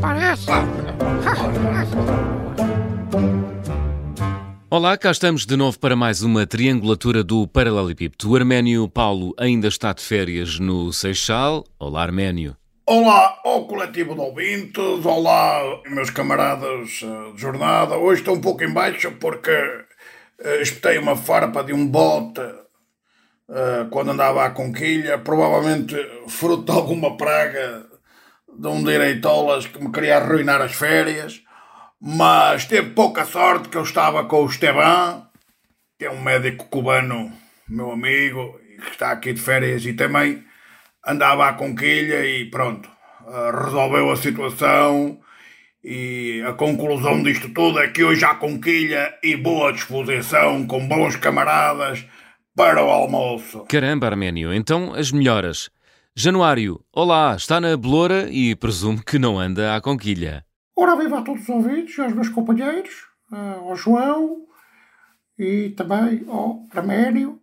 parece. Olá, cá estamos de novo para mais uma triangulatura do Paralelepípedo. O Arménio Paulo ainda está de férias no Seixal. Olá, Arménio. Olá ao coletivo de ouvintes, olá meus camaradas eh, de jornada. Hoje estou um pouco em baixo porque uh, espetei uma farpa de um bote uh, quando andava à conquilha, provavelmente fruto de alguma praga de um direitolas que me queria arruinar as férias, mas teve pouca sorte que eu estava com o Esteban, que é um médico cubano, meu amigo, que está aqui de férias e também andava à conquilha e pronto, resolveu a situação e a conclusão disto tudo é que hoje há conquilha e boa disposição com bons camaradas para o almoço. Caramba, Arménio, então as melhoras. Januário, olá, está na Beloura e presumo que não anda à conquilha. Ora, viva a todos os ouvintes, aos meus companheiros, ao João e também ao Arménio.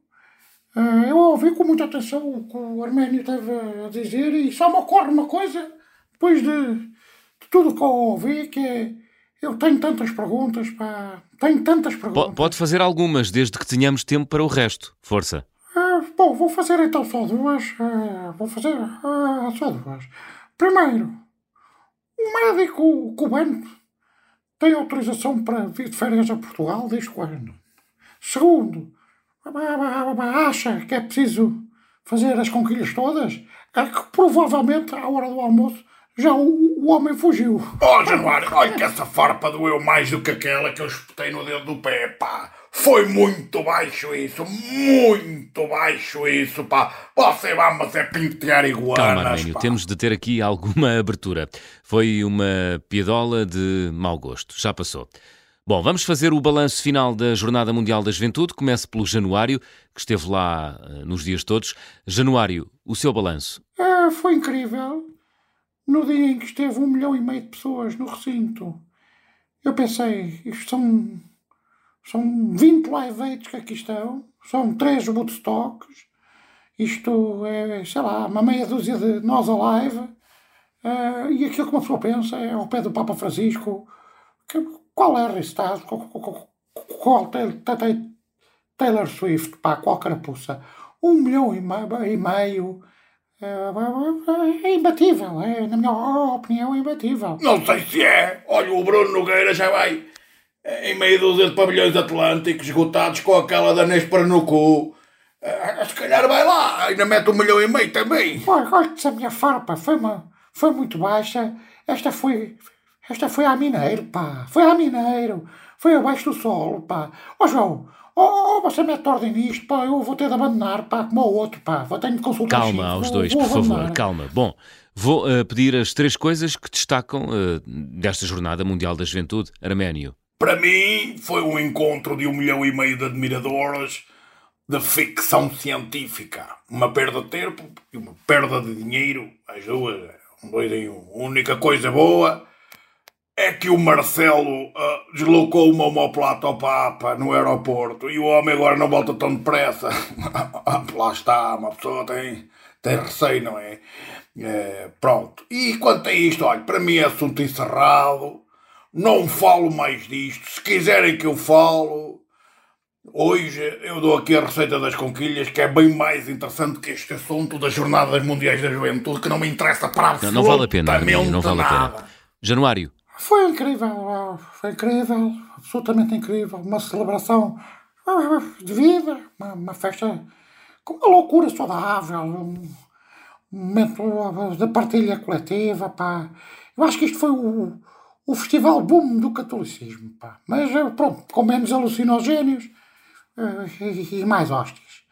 Eu ouvi com muita atenção o que o Arménio teve a dizer e só me ocorre uma coisa, depois de, de tudo que eu ouvi, que é eu tenho tantas perguntas, pá. Tenho tantas perguntas. Pode fazer algumas, desde que tenhamos tempo para o resto. Força. Bom, vou fazer então só duas. Ah, vou fazer ah, só duas. Primeiro, o médico cubano tem autorização para vir de férias a Portugal desde quando? Segundo, acha que é preciso fazer as conquilhas todas? É que provavelmente à hora do almoço já o, o homem fugiu. Oh, Januário, olha que essa farpa doeu mais do que aquela que eu espetei no dedo do pé, pá. Foi muito baixo isso, muito baixo isso, pá. Você vamos é pentear iguanas, Calma, Arménio, pá. temos de ter aqui alguma abertura. Foi uma piadola de mau gosto, já passou. Bom, vamos fazer o balanço final da Jornada Mundial da Juventude. Comece pelo Januário, que esteve lá uh, nos dias todos. Januário, o seu balanço? Ah, foi incrível. No dia em que esteve um milhão e meio de pessoas no recinto, eu pensei, isto são, são 20 live aids que aqui estão, são 3 Woodstocks, isto é, sei lá, uma meia dúzia de nós alive, uh, e aquilo que uma pessoa pensa é ao pé do Papa Francisco, que, qual é a Restado, qual, qual, qual Taylor Swift, pá, qual carapuça, um milhão e meio é imbatível, é, na minha opinião, é imbatível. Não sei se é. Olha, o Bruno Nogueira já vai em meio dúzia de pavilhões atlânticos esgotados com aquela da Nespera no cu. Se calhar vai lá, ainda mete um milhão e meio também. Olha, olha que a minha farpa foi, uma, foi muito baixa. Esta foi, esta foi a Mineiro, pá. Foi a Mineiro. Foi abaixo do solo, pá. Ó oh, João, Oh, você mete ordem nisto, pá, eu vou ter de abandonar, pá, como o outro, pá, vou ter de consultar Calma chico, aos vou, dois, vou por favor, abandonar. calma. Bom, vou uh, pedir as três coisas que destacam uh, desta Jornada Mundial da Juventude. Arménio. Para mim, foi um encontro de um milhão e meio de admiradores de ficção científica. Uma perda de tempo e uma perda de dinheiro, as duas, um dois em um. A única coisa boa é que o Marcelo uh, deslocou uma homoplata ao Papa no aeroporto e o homem agora não volta tão depressa. Lá está, uma pessoa tem, tem receio, não é? é? Pronto. E quanto a isto, olha, para mim é assunto encerrado. Não falo mais disto. Se quiserem que eu falo, hoje eu dou aqui a receita das conquilhas, que é bem mais interessante que este assunto das Jornadas Mundiais da Juventude, que não me interessa para Não, absolutamente não vale a pena, não vale a nada. pena. Januário. Foi incrível, foi incrível, absolutamente incrível. Uma celebração de vida, uma, uma festa com uma loucura saudável, um momento de partilha coletiva, pá. Eu acho que isto foi o, o festival boom do catolicismo, pá. Mas eh, pronto, com menos alucinogénios eh, e, e mais hóstias.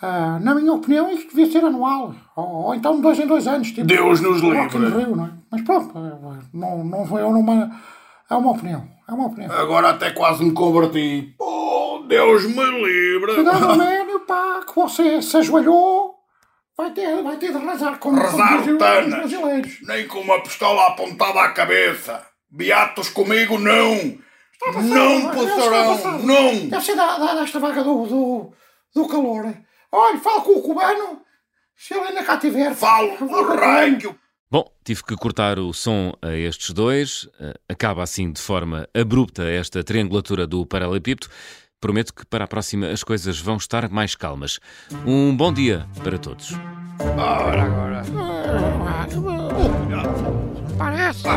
Ah, na minha opinião, isto devia ser anual, ou, ou então de dois em dois anos. Tipo, Deus nos livre. Rio, não é? Mas pronto, eh, não, não foi uma. É uma opinião. É uma opinião. Agora até quase me converti. Oh, Deus me livre. Cuidado, Aménio, pá, que você se ajoelhou. Vai ter, vai ter de rezar com Rezar com os brasileiros. Nem com uma pistola apontada à cabeça. Beatos comigo, não. Não passarão, não. Deve ser da, da, desta vaga do, do, do calor. Olha, fala com o cubano. Se ele ainda cá tiver. Falo fala o com ele. raio que o Bom, Tive que cortar o som a estes dois. Eh, acaba assim de forma abrupta esta triangulatura do paralelepípedo. Prometo que para a próxima as coisas vão estar mais calmas. Um bom dia para todos. Ora, agora. Parece.